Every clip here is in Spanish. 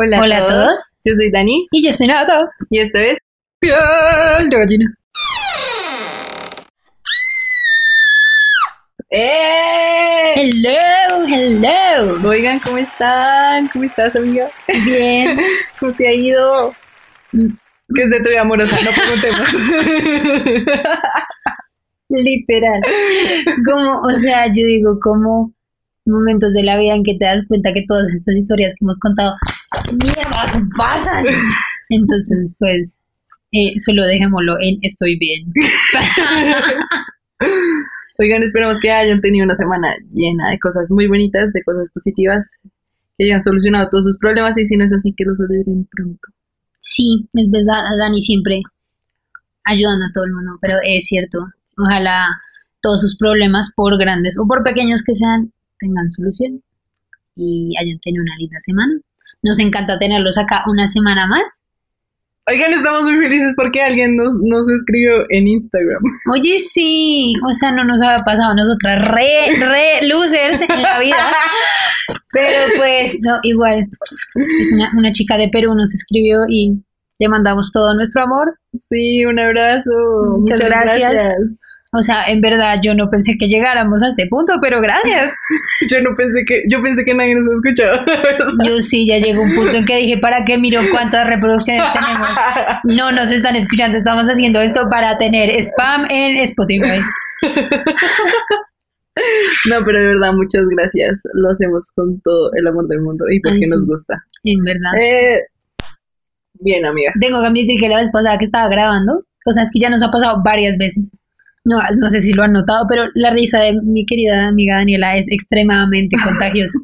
Hola, Hola a todos. Yo soy Dani Y yo soy Nata. y esto es Piel de gallina. ¡Eh! Hello, hello. Oigan, ¿cómo están? ¿Cómo estás, amiga? Bien. ¿Cómo te ha ido? Que es de tu vida amorosa, no preguntemos. Literal. Como, o sea, yo digo, como momentos de la vida en que te das cuenta que todas estas historias que hemos contado, mierdas, pasan. Entonces, pues, eh, solo dejémoslo en estoy bien. Oigan, esperamos que hayan tenido una semana llena de cosas muy bonitas, de cosas positivas, que hayan solucionado todos sus problemas y si no es así, que los olviden pronto. Sí, es verdad, Dani siempre ayudando a todo el mundo, pero es cierto, ojalá todos sus problemas, por grandes o por pequeños que sean, tengan solución y hayan tenido una linda semana. Nos encanta tenerlos acá una semana más. Oigan, estamos muy felices porque alguien nos, nos escribió en Instagram. Oye, sí, o sea, no nos había pasado a nosotras re, re losers en la vida, pero pues, no, igual, es una, una chica de Perú nos escribió y le mandamos todo nuestro amor. Sí, un abrazo. Muchas gracias. O sea, en verdad yo no pensé que llegáramos a este punto, pero gracias. Yo no pensé que, yo pensé que nadie nos ha escuchado, la verdad. Yo sí, ya llegó un punto en que dije, ¿para qué miro cuántas reproducciones tenemos? No nos están escuchando, estamos haciendo esto para tener spam en Spotify. No, pero de verdad, muchas gracias. Lo hacemos con todo el amor del mundo y porque Ay, nos gusta. En verdad. Eh, bien, amiga. Tengo que admitir que la vez pasada que estaba grabando, o sea, es que ya nos ha pasado varias veces. No, no sé si lo han notado, pero la risa de mi querida amiga Daniela es extremadamente contagiosa.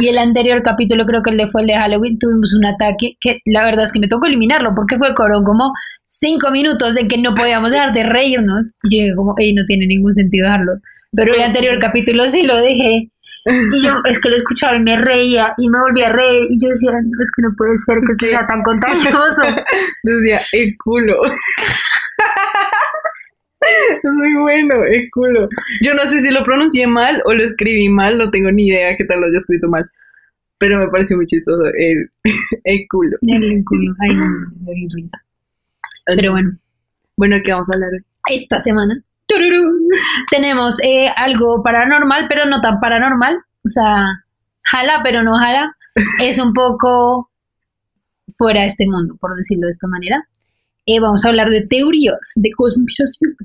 Y el anterior capítulo, creo que el de fue el de Halloween, tuvimos un ataque que la verdad es que me tocó eliminarlo porque fue fueron como cinco minutos de que no podíamos dejar de reírnos. Y yo dije como, ey, no tiene ningún sentido dejarlo. Pero el anterior capítulo sí lo dejé. Y yo es que lo escuchaba y me reía y me volví a reír. Y yo decía, no, es que no puede ser que sea tan contagioso. Decía, el culo. Es muy bueno, el culo. Yo no sé si lo pronuncié mal o lo escribí mal, no tengo ni idea qué tal lo haya escrito mal. Pero me pareció muy chistoso el, el culo. El culo. Ay, no, me dio risa. Pero bueno, Bueno, ¿qué vamos a hablar hoy? esta semana tururú, tenemos eh, algo paranormal, pero no tan paranormal. O sea, jala, pero no jala. Es un poco fuera de este mundo, por decirlo de esta manera. Eh, vamos a hablar de teorías de conspiración.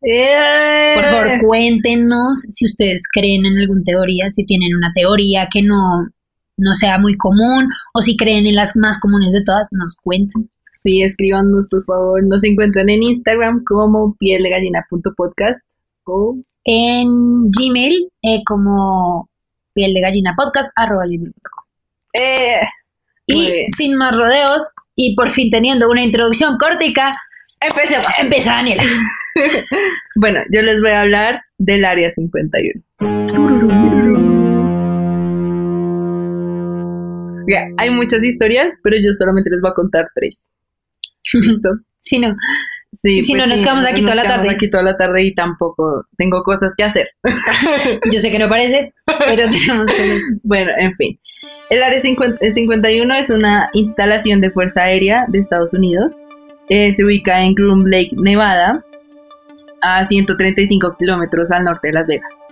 Por favor, cuéntenos si ustedes creen en alguna teoría, si tienen una teoría que no, no sea muy común o si creen en las más comunes de todas, nos cuentan. Sí, escríbanos, por favor. Nos encuentran en Instagram como pieldegallina.podcast o En Gmail eh, como piel de gallina podcast arroba gmail.com. eh, Y sin más rodeos y por fin teniendo una introducción córtica, empecemos. empieza Daniela. Bueno, yo les voy a hablar del área 51. Ya, hay muchas historias, pero yo solamente les voy a contar tres. ¿Listo? Si no, Sí, Si no, nos quedamos aquí toda la tarde. aquí toda la tarde y tampoco tengo cosas que hacer. yo sé que no parece, pero tenemos que... Bueno, en fin. El Área 50 51 es una instalación de Fuerza Aérea de Estados Unidos. Eh, se ubica en Groom Lake, Nevada, a 135 kilómetros al norte de Las Vegas.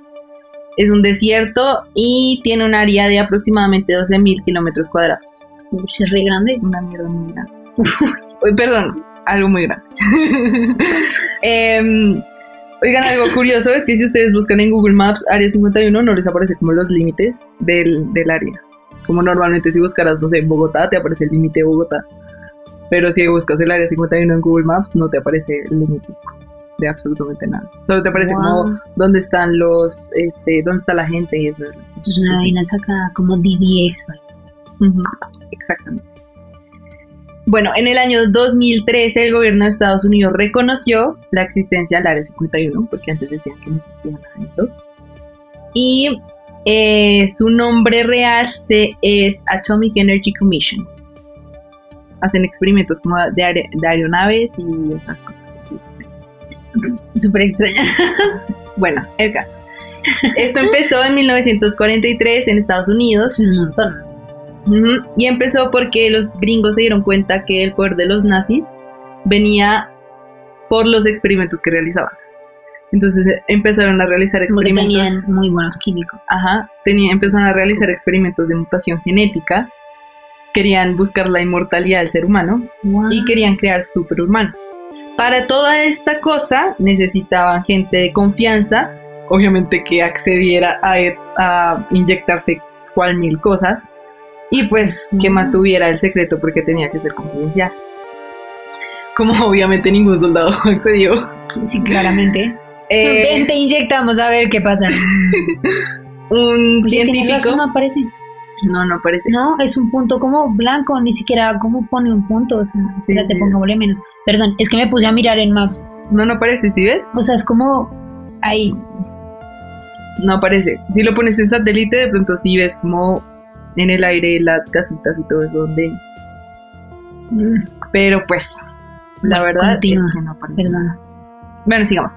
Es un desierto y tiene un área de aproximadamente 12.000 kilómetros cuadrados. Uy, es re grande. Una mierda muy grande. Perdón, algo muy grande. Em, oigan, algo curioso es que si ustedes buscan en Google Maps Área 51 no les aparece como los límites del, del área. Como normalmente si buscaras, no sé, Bogotá, te aparece el límite de Bogotá. Pero si buscas el Área 51 en Google Maps, no te aparece el límite de absolutamente nada. Solo te aparece Wow. como dónde están los, este, dónde está la gente y eso. Esto es una vaina sacada como DDX. Files. Exactamente. Bueno, en el año 2013 el gobierno de Estados Unidos reconoció la existencia del Área 51, porque antes decían que no existía nada de eso. Y eh, su nombre real se, es Atomic Energy Commission. Hacen experimentos como de, aer- de aeronaves y esas cosas. extrañas. Súper extraña. Bueno, el caso. Esto empezó en 1943 en Estados Unidos un montón. Y empezó porque los gringos se dieron cuenta que el poder de los nazis venía por los experimentos que realizaban. Entonces eh, empezaron a realizar Porque experimentos. tenían muy buenos químicos. Ajá, tenía, empezaron a realizar experimentos de mutación genética. Querían buscar la inmortalidad del ser humano Wow. y querían crear superhumanos. Para toda esta cosa necesitaban gente de confianza, obviamente que accediera a, a inyectarse cual mil cosas y pues que mantuviera el secreto porque tenía que ser confidencial. Como obviamente ningún soldado accedió. Sí, claramente. Eh, Ven, te inyectamos a ver qué pasa. un Oye, científico. razón, no aparece. No, no parece. No, es un punto como blanco, ni siquiera como pone un punto. O sea, espérate, sí. pongámosle menos. Perdón, es que me puse a mirar en Maps. No, no parece, ¿sí ves? O sea, es como ahí. No aparece. Si lo pones en satélite, de pronto sí ves como en el aire las casitas y todo eso donde. Mm, Pero pues, la Bueno, verdad continúa. es que no aparece. Perdón. Bueno, sigamos.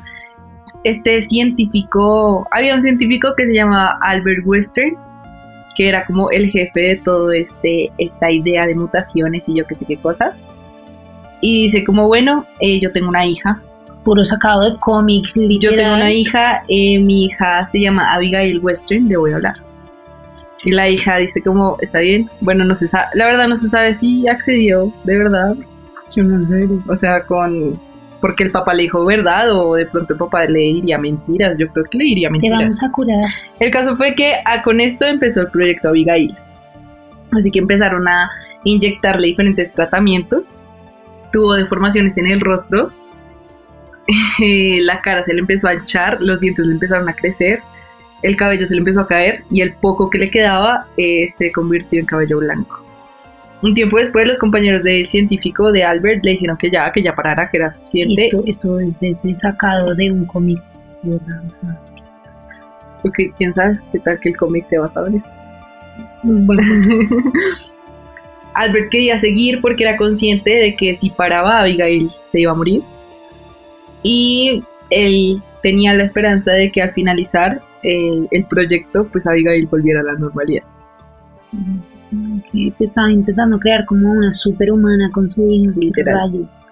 Este científico, había un científico que se llamaba Albert Western, que era como el jefe de todo este, esta idea de mutaciones y yo qué sé qué cosas. Y dice como, bueno, eh, yo tengo una hija, Puro sacado de cómics, Yo literal. tengo una hija, eh, mi hija se llama Abigail Western, le voy a hablar. Y la hija dice como, está bien. Bueno, no se sabe, la verdad no se sabe si accedió, de verdad. Yo no sé. O sea, con, porque el papá le dijo verdad o de pronto el papá le diría mentiras. Yo creo que le diría Te mentiras. vamos a curar. El caso fue que ah, con esto empezó el proyecto Abigail. Así que empezaron a inyectarle diferentes tratamientos. Tuvo deformaciones en el rostro. Eh, la cara se le empezó a hinchar, los dientes le empezaron a crecer, el cabello se le empezó a caer y el poco que le quedaba eh, se convirtió en cabello blanco. Un tiempo después, los compañeros del científico de Albert le dijeron que ya, que ya parara, que era suficiente. Esto, esto es de sacado de un cómic. verdad, o sea, Porque quién sabe qué tal que el cómic se basaba en esto. un buen punto. Albert quería seguir porque era consciente de que si paraba Abigail se iba a morir. Y él tenía la esperanza de que al finalizar eh, el proyecto, pues Abigail volviera a la normalidad. Que estaba intentando crear como una superhumana con su. Rayos.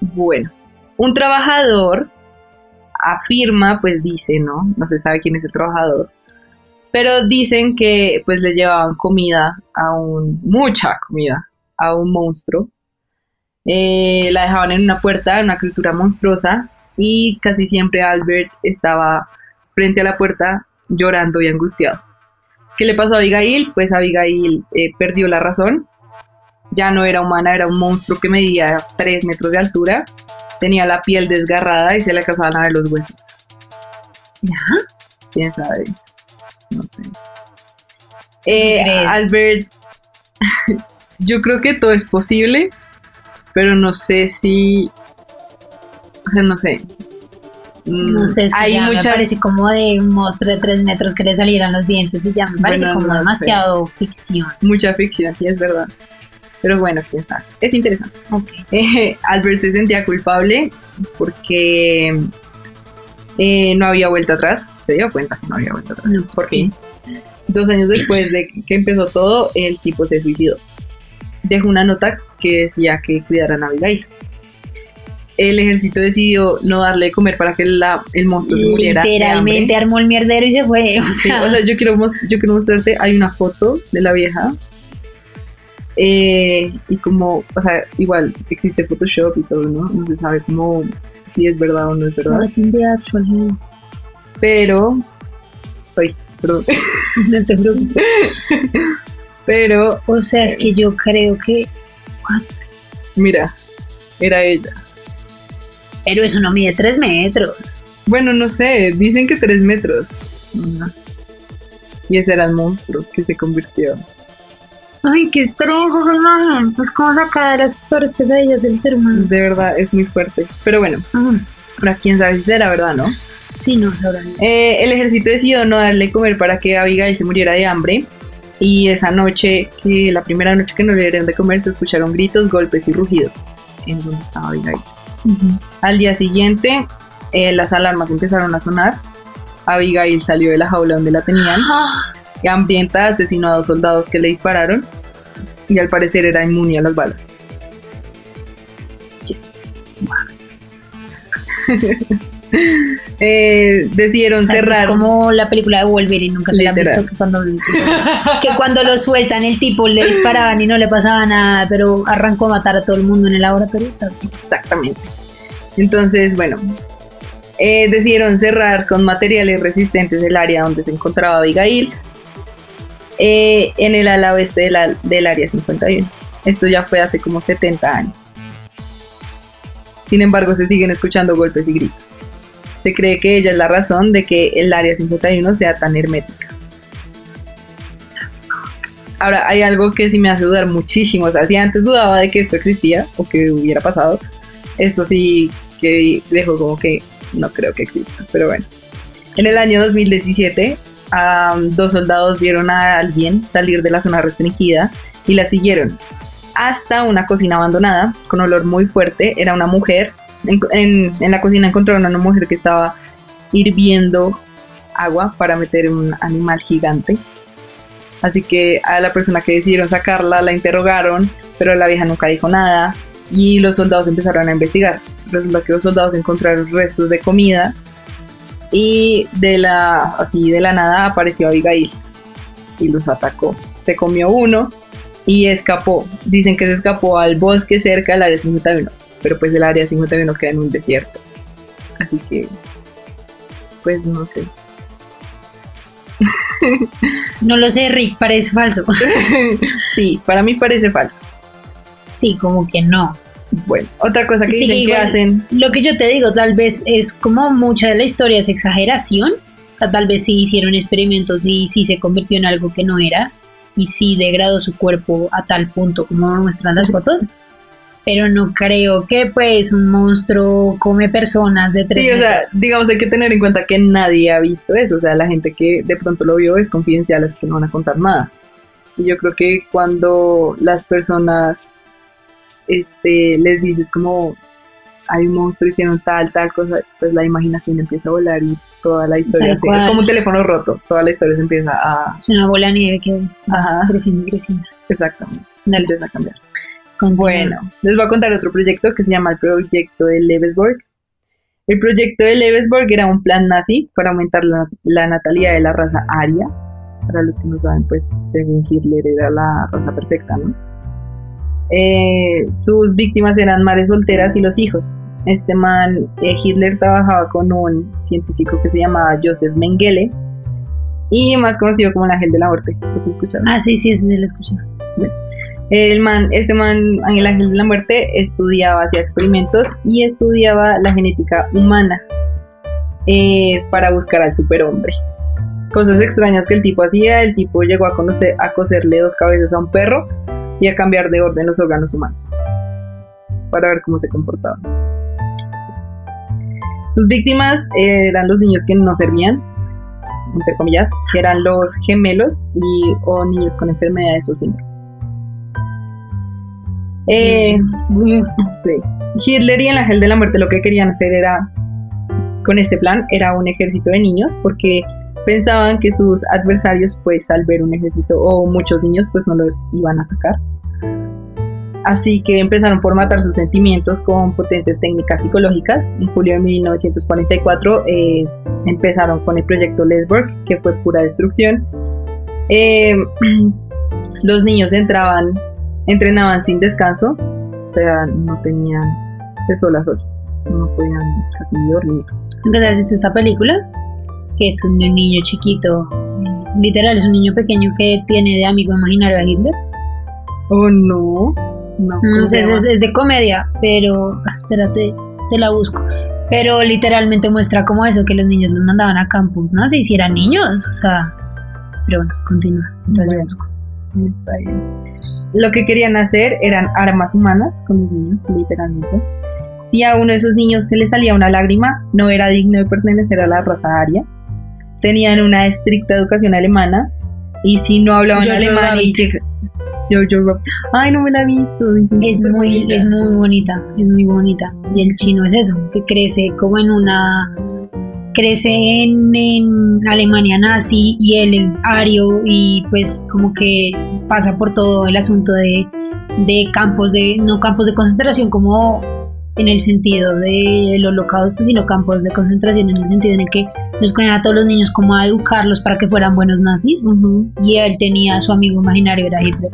Bueno, un trabajador afirma, pues dice, ¿no? No se sabe quién es el trabajador. Pero dicen que pues le llevaban comida a un, mucha comida, a un monstruo. Eh, la dejaban en una puerta, en una criatura monstruosa, y casi siempre Albert estaba frente a la puerta llorando y angustiado. ¿Qué le pasó a Abigail? Pues Abigail eh, perdió la razón. Ya no era humana, era un monstruo que medía 3 metros de altura. Tenía la piel desgarrada y se le alcanzaban a ver los huesos. ¿Ya? ¿Quién sabe? No sé. Eh? Albert, yo creo que todo es posible, pero no sé si... O sea, no sé. Mm, No sé, es que Hay ya muchas... me parece como de un monstruo de tres metros que le salieran los dientes y ya me parece Bueno, como no sé. demasiado ficción. Mucha ficción, sí, es verdad. Pero bueno, quién sabe. Es interesante. Ok. Eh, Albert se sentía culpable porque eh, no había vuelta atrás. Se dio cuenta que no había vuelta atrás. No, pues Por sí. fin. Dos años después de que empezó todo, el tipo se suicidó. Dejó una nota que decía que cuidaran a Abigail. El ejército decidió no darle de comer para que la- el monstruo se muriera. Literalmente armó el mierdero y se fue. O Sí, sea, o sea, yo quiero, yo quiero mostrarte, hay una foto de la vieja. eh, y como, o sea, igual existe Photoshop y todo, ¿no? No se sabe cómo si es verdad o no es verdad. hell? Pero, ay, perdón. no te preocupes. Pero, O sea, es que yo creo que. what? mira, era ella. Pero eso no mide tres metros. Bueno, no sé, dicen que tres metros. Ajá. Y ese era el monstruo que se convirtió. Ay, qué estrés esa imagen. Es como sacar de las peores pesadillas del ser humano. De verdad, es muy fuerte. Pero bueno, Ah, ahora quién sabe si será verdad, ¿no? sí, no, ahora no. Eh, el ejército decidió no darle comer para que Abigail se muriera de hambre. Y esa noche, que la primera noche que no le dieron de comer, se escucharon gritos, golpes y rugidos en donde estaba Abigail. Al día siguiente, eh, las alarmas empezaron a sonar. Abigail salió de la jaula donde la tenían Ah, hambrienta asesinó a dos soldados que le dispararon y al parecer era inmune a las balas. Yes. Eh, decidieron O sea, esto cerrar. Es como la película de Wolverine, nunca se la han visto. Que cuando, que cuando lo sueltan, el tipo le disparaban y no le pasaba nada, pero arrancó a matar a todo el mundo en el laboratorio. Exactamente. Entonces, bueno, eh, decidieron cerrar con materiales resistentes el área donde se encontraba Abigail, eh, en el ala oeste de la- del área 51. Esto ya fue hace como 70 años. Sin embargo, se siguen escuchando golpes y gritos. Se cree que ella es la razón de que el área 51 sea tan hermética. Ahora, hay algo que sí me hace dudar muchísimo. O sea, si antes dudaba de que esto existía o que hubiera pasado, esto sí que dejo como que no creo que exista, pero bueno. En el año 2017, am, dos soldados vieron a alguien salir de la zona restringida y la siguieron hasta una cocina abandonada con olor muy fuerte. Era una mujer. En, la cocina encontraron a una mujer que estaba hirviendo agua para meter un animal gigante. Así que a la persona que decidieron sacarla la interrogaron, pero la vieja nunca dijo nada y los soldados empezaron a investigar. Resulta que los soldados encontraron restos de comida y de la así de la nada apareció Abigail y los atacó. Se comió uno y escapó. Dicen que se escapó al bosque cerca del área 51, pero pues el área 51 queda en un desierto. Así que pues no sé. No lo sé, Rick, parece falso. sí, para mí parece falso. Sí, como que no. Bueno, otra cosa que Sí, dicen que hacen Lo que yo te digo, tal vez es como mucha de la historia es exageración. Tal vez sí hicieron experimentos y sí se convirtió en algo que no era. Y sí degradó su cuerpo a tal punto como muestran las fotos. Pero no creo que pues un monstruo come personas de tres Sí, o sea, digamos, hay que tener en cuenta que nadie ha visto eso. O sea, la gente que de pronto lo vio es confidencial, así que no van a contar nada. Y yo creo que cuando las personas este, les dices como hay un monstruo, hicieron tal, tal cosa, pues la imaginación empieza a volar y toda la historia se- es como un teléfono roto, toda la historia se empieza a... Es una bola de nieve que va creciendo y creciendo. exactamente, Dale, empieza a cambiar. Continúa. Bueno, les voy a contar otro proyecto que se llama el proyecto de Levesborg. El proyecto de Levesborg era un plan nazi para aumentar la, la natalidad de la raza aria. Para los que no saben, pues según Hitler era la raza perfecta, ¿no? Eh, sus víctimas eran madres solteras y los hijos. Este man, eh, Hitler trabajaba con un científico que se llamaba Joseph Mengele y más conocido como el ángel de la muerte. ¿Los escucharon? Ah, sí, sí, eso se lo escuché. El man, este man, el ángel de la muerte, estudiaba, hacía experimentos y estudiaba la genética humana eh, para buscar al superhombre. Cosas extrañas que el tipo hacía, el tipo llegó a, conocer, a coserle dos cabezas a un perro y a cambiar de orden los órganos humanos para ver cómo se comportaban. Sus víctimas eran los niños que no servían, entre comillas, que eran los gemelos y o niños con enfermedades o síndromes. Eh, sí. Hitler y el ángel de la muerte lo que querían hacer era, con este plan, era un ejército de niños porque pensaban que sus adversarios, pues al ver un ejército o muchos niños, pues no los iban a atacar. Así que empezaron por matar sus sentimientos con potentes técnicas psicológicas. En julio de 1944 eh, empezaron con el proyecto Lesborg, que fue pura destrucción. Eh, los niños entraban, entrenaban sin descanso, o sea, no tenían de sol a sol, no podían casi ni dormir. ¿Nunca te has visto esta película? Que es un niño chiquito, eh, literal, es un niño pequeño que tiene de amigo imaginario a Hitler. Oh no, no. No ¿cómo sé, es, de comedia, pero ah, espérate, te la busco. Pero literalmente muestra como eso, que los niños los mandaban a campus, ¿no? Si eran niños, o sea. Pero bueno, continúa. Entonces Bueno. busco. Está bien. Lo que querían hacer eran armas humanas con los niños, literalmente. Si a uno de esos niños se le salía una lágrima, no era digno de pertenecer a la raza aria. Tenían una estricta educación alemana y si no hablaban Jojo alemán y Rabbit. llega- Jojo Rabbit. Ay, no me la he visto. Es muy, bonita. es muy bonita, es muy bonita. Y el chino es eso, que crece como en una... crece en, en Alemania nazi y él es ario y pues como que pasa por todo el asunto de, de campos de, no campos de concentración como en el sentido del holocausto, sino campos de concentración en el sentido en el que nos cogen a todos los niños como a educarlos para que fueran buenos nazis y él tenía a su amigo imaginario era Hitler.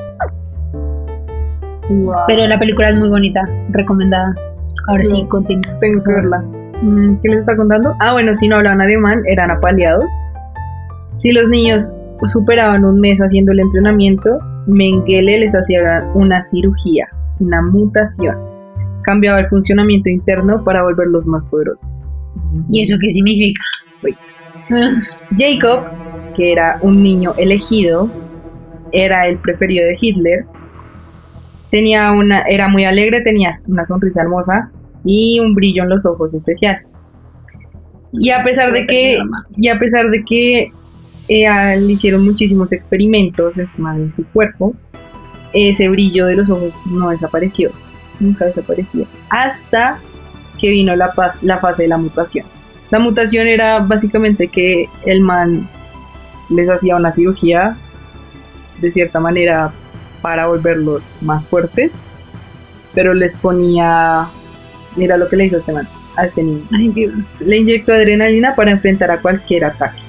Wow. Pero la película es muy bonita, recomendada. Ahora sí, continúa. Tengo que verla. Mm, ¿Qué les está contando? Ah, bueno, si no hablaban alemán, eran apaleados. Si los niños superaban un mes haciendo el entrenamiento, Mengele les hacía una cirugía, una mutación. Cambiaba el funcionamiento interno para volverlos más poderosos. ¿Y eso qué significa? Jacob, que era un niño elegido, era el preferido de Hitler. Tenía una, era muy alegre, tenía una sonrisa hermosa y un brillo en los ojos especial. Y a pesar de que, y a pesar de que eh, le hicieron muchísimos experimentos encima de su cuerpo, ese brillo de los ojos no desapareció, nunca desaparecía, hasta que vino la, paz- la fase de la mutación. La mutación era básicamente que el man les hacía una cirugía de cierta manera para volverlos más fuertes, pero les ponía, mira lo que le hizo a este man, a este niño. Ay, Dios. Le inyectó adrenalina para enfrentar a cualquier ataque.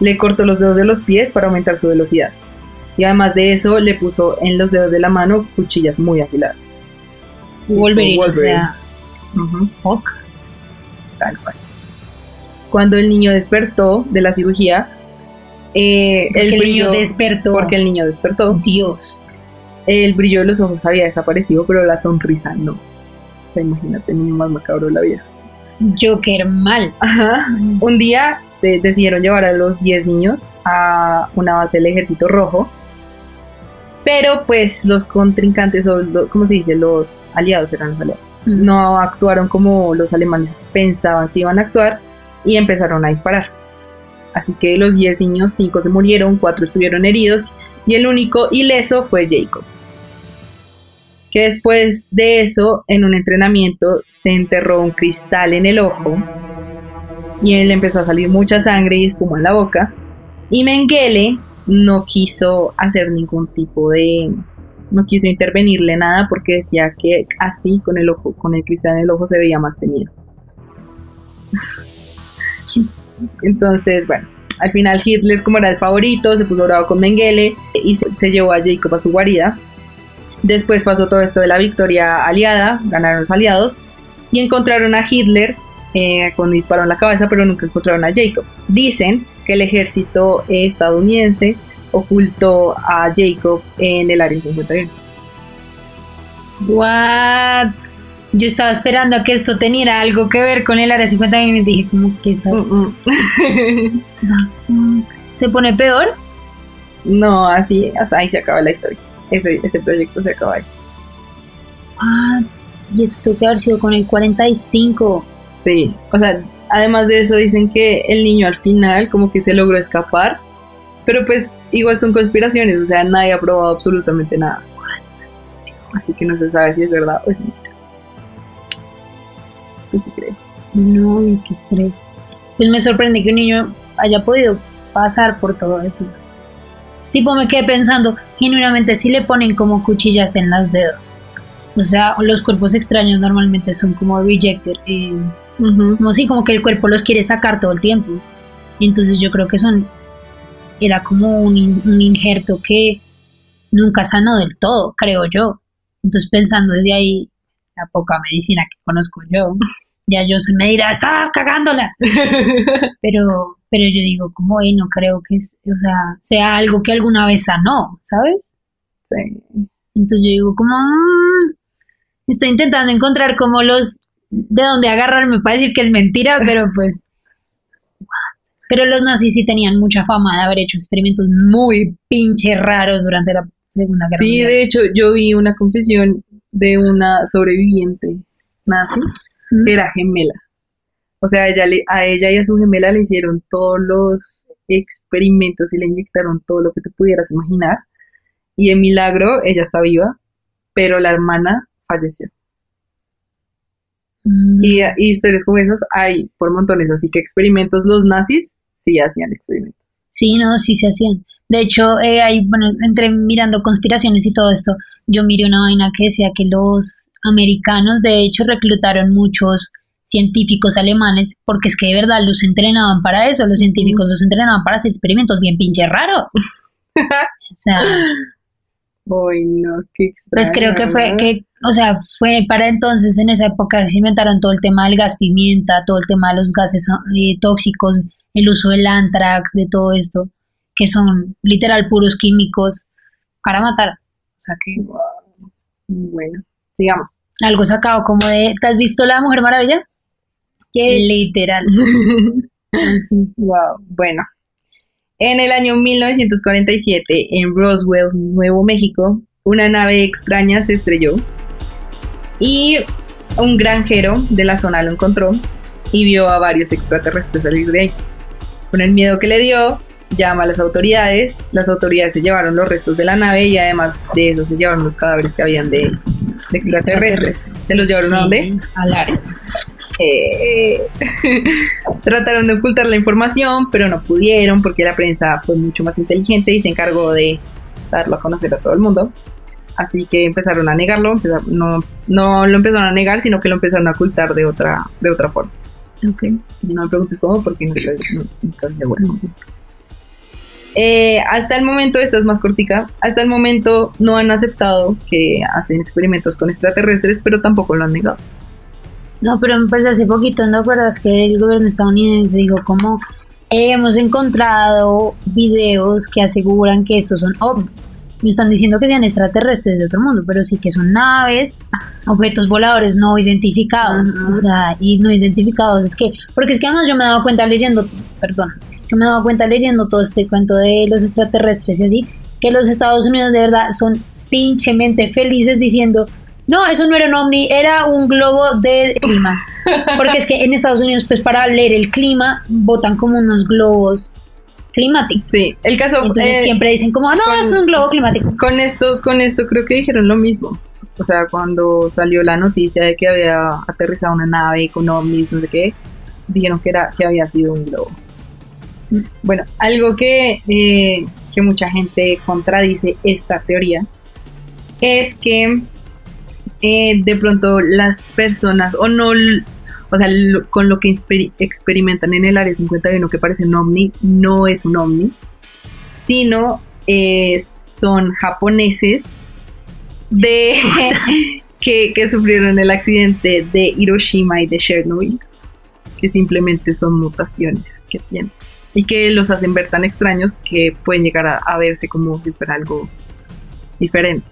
Le cortó los dedos de los pies para aumentar su velocidad. Y además de eso, le puso en los dedos de la mano cuchillas muy afiladas. Wolverine, o Wolverine. fuck. tal cual. Cuando el niño despertó de la cirugía, eh, Porque el el brillo, niño despertó. porque el niño despertó, Dios. el brillo de los ojos había desaparecido, pero la sonrisa no. Sea, imagínate, el niño más macabro de la vida. Joker mal. Ajá. Un día eh, decidieron llevar a los 10 niños a una base del ejército rojo. Pero pues los contrincantes, o lo- ¿cómo se dice? Los aliados eran los aliados. No actuaron como los alemanes pensaban que iban a actuar y empezaron a disparar. Así que los 10 niños, 5 se murieron, 4 estuvieron heridos y el único ileso fue Jacob. Que después de eso, en un entrenamiento, se enterró un cristal en el ojo y él empezó a salir mucha sangre y espuma en la boca. Y Mengele no quiso hacer ningún tipo de. no quiso intervenirle nada porque decía que así, con el ojo, con el cristal en el ojo, se veía más temido. Entonces, bueno, al final Hitler, como era el favorito, se puso bravo con Mengele y se, se llevó a Jacob a su guarida. Después pasó todo esto de la victoria aliada, ganaron los aliados y encontraron a Hitler eh, con disparo en la cabeza, pero nunca encontraron a Jacob. Dicen que el ejército estadounidense ocultó a Jacob en el área 51. What? Yo estaba esperando a que esto teniera algo que ver con el área 51 y dije, como que está. Mm, mm. ¿Se pone peor? no, así, ahí se acaba la historia. Ese, ese proyecto se acaba ahí. What? Y eso tuvo que haber sido con el 45. Sí, o sea, además de eso dicen que el niño al final como que se logró escapar, pero pues igual son conspiraciones, o sea, nadie ha probado absolutamente nada. Así que no se sabe si es verdad o es mentira. ¿Tú qué crees? No, qué estrés. Pues me sorprende que un niño haya podido pasar por todo eso. Tipo, me quedé pensando, genuinamente, si le ponen como cuchillas en los dedos. O sea, los cuerpos extraños normalmente son como rejected. eh, como si, como que el cuerpo los quiere sacar todo el tiempo. Entonces yo creo que son. Era como un, un injerto que nunca sanó del todo, creo yo. Entonces, pensando desde ahí, la poca medicina que conozco yo, ya yo se me dirá, estabas cagándola. Pero, pero yo digo, como, "Ey, no creo que es, o sea, sea algo que alguna vez sanó, ¿sabes? Sí. Entonces yo digo, como, "Mm, estoy intentando encontrar como los, de dónde agarrarme para decir que es mentira, pero pues, pero los nazis sí tenían mucha fama de haber hecho experimentos muy pinche raros durante la Segunda Guerra Sí, Mundial. de hecho, yo vi una confesión de una sobreviviente nazi que era gemela. O sea, ella le- a ella y a su gemela le hicieron todos los experimentos y le inyectaron todo lo que te pudieras imaginar. Y de milagro, ella está viva, pero la hermana falleció. Mm. Y, y historias como esas hay por montones, así que experimentos, los nazis sí hacían experimentos. Sí, no, sí se hacían. De hecho, eh, hay, bueno, entre mirando conspiraciones y todo esto, yo miré una vaina que decía que los americanos, de hecho, reclutaron muchos científicos alemanes, porque es que de verdad los entrenaban para eso, los científicos los entrenaban para hacer experimentos bien pinche raros. O sea, Uy, no, qué extraño. pues creo que fue, ¿no? que, o sea, fue para entonces, en esa época, que se inventaron todo el tema del gas pimienta, todo el tema de los gases eh, tóxicos, el uso del antrax, de todo esto, que son literal puros químicos para matar. O sea que Wow. Bueno, digamos. algo sacado como de, ¿te has visto la Mujer Maravilla? Literal. Así. Wow, bueno. En el año 1947, en Roswell, Nuevo México, una nave extraña se estrelló y un granjero de la zona lo encontró y vio a varios extraterrestres salir de ahí. Con el miedo que le dio, llama a las autoridades. Las autoridades se llevaron los restos de la nave y además de eso se llevaron los cadáveres que habían de, de extraterrestres. ¿Se los llevaron a dónde? A Lares. Eh, trataron de ocultar la información, pero no pudieron porque la prensa fue mucho más inteligente y se encargó de darlo a conocer a todo el mundo. Así que empezaron a negarlo, no, no lo empezaron a negar, sino que lo empezaron a ocultar de otra, de otra forma. Ok. No me preguntes cómo porque no estoy, no- no estoy segura. Eh, hasta el momento, esta es más cortica, hasta el momento no han aceptado que hacen experimentos con extraterrestres, pero tampoco lo han negado. No, pero pues hace poquito, ¿no acuerdas que el gobierno estadounidense dijo como "Eh, hemos encontrado videos que aseguran que estos son ovnis? No están diciendo que sean extraterrestres de otro mundo, pero sí que son naves, objetos voladores no identificados. O sea, y no identificados es que, porque es que además yo me he dado cuenta leyendo, perdón, yo me he dado cuenta leyendo todo este cuento de los extraterrestres y así, que los Estados Unidos de verdad son pinchemente felices diciendo, no, eso no era un ovni, era un globo de clima. Porque es que en Estados Unidos, pues para leer el clima, botan como unos globos climáticos. Sí, el caso Entonces eh, siempre dicen como, no, con- es un globo climático. Con esto, con esto creo que dijeron lo mismo. O sea, cuando salió la noticia de que había aterrizado una nave con ovnis, no sé qué, dijeron que era que había sido un globo. Bueno, algo que, eh, que mucha gente contradice esta teoría es que eh, de pronto las personas, o no, o sea, con lo que experimentan en el área 51 que parece un ovni, no es un ovni, sino eh, son japoneses de que, sufrieron el accidente de Hiroshima y de Chernobyl, que simplemente son mutaciones que tienen y que los hacen ver tan extraños que pueden llegar a verse como si fuera algo diferente.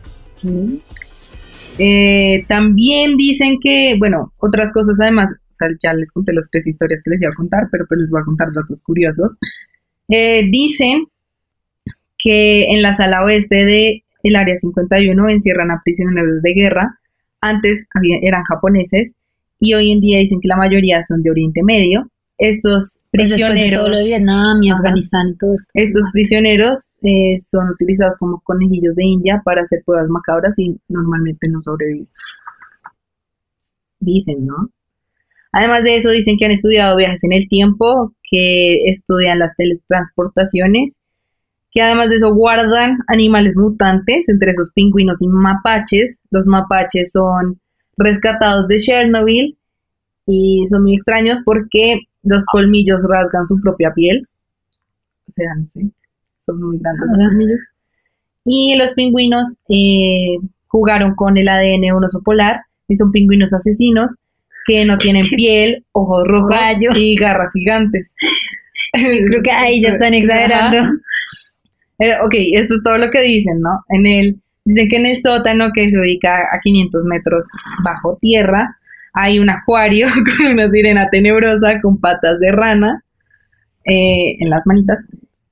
Eh, también dicen que, bueno, otras cosas además, o sea, ya les conté las tres historias que les iba a contar, pero pues les voy a contar datos curiosos. Eh, dicen que en la sala oeste de el área 51 encierran a prisioneros de guerra. Antes eran japoneses y hoy en día dicen que la mayoría son de Oriente Medio. Estos Pues de prisioneros, todo lo de Vietnam y Ajá. Afganistán y todo esto. estos prisioneros eh, son utilizados como conejillos de India para hacer pruebas macabras y normalmente no sobreviven. Dicen, ¿no? Además de eso, dicen que han estudiado viajes en el tiempo, que estudian las teletransportaciones, que además de eso guardan animales mutantes, entre esos pingüinos y mapaches. Los mapaches son rescatados de Chernobyl y son muy extraños porque los colmillos rasgan su propia piel. O sea, no sé, son muy grandes los Ajá. colmillos. Y los pingüinos eh, jugaron con el ADN de un oso polar y son pingüinos asesinos que no tienen piel, ojos rojos y garras gigantes. Creo que ahí ya están exagerando. Eh, ok, esto es todo lo que dicen, ¿no? En el, dicen que en el sótano, que se ubica a 500 metros bajo tierra, hay un acuario con una sirena tenebrosa con patas de rana eh, en las manitas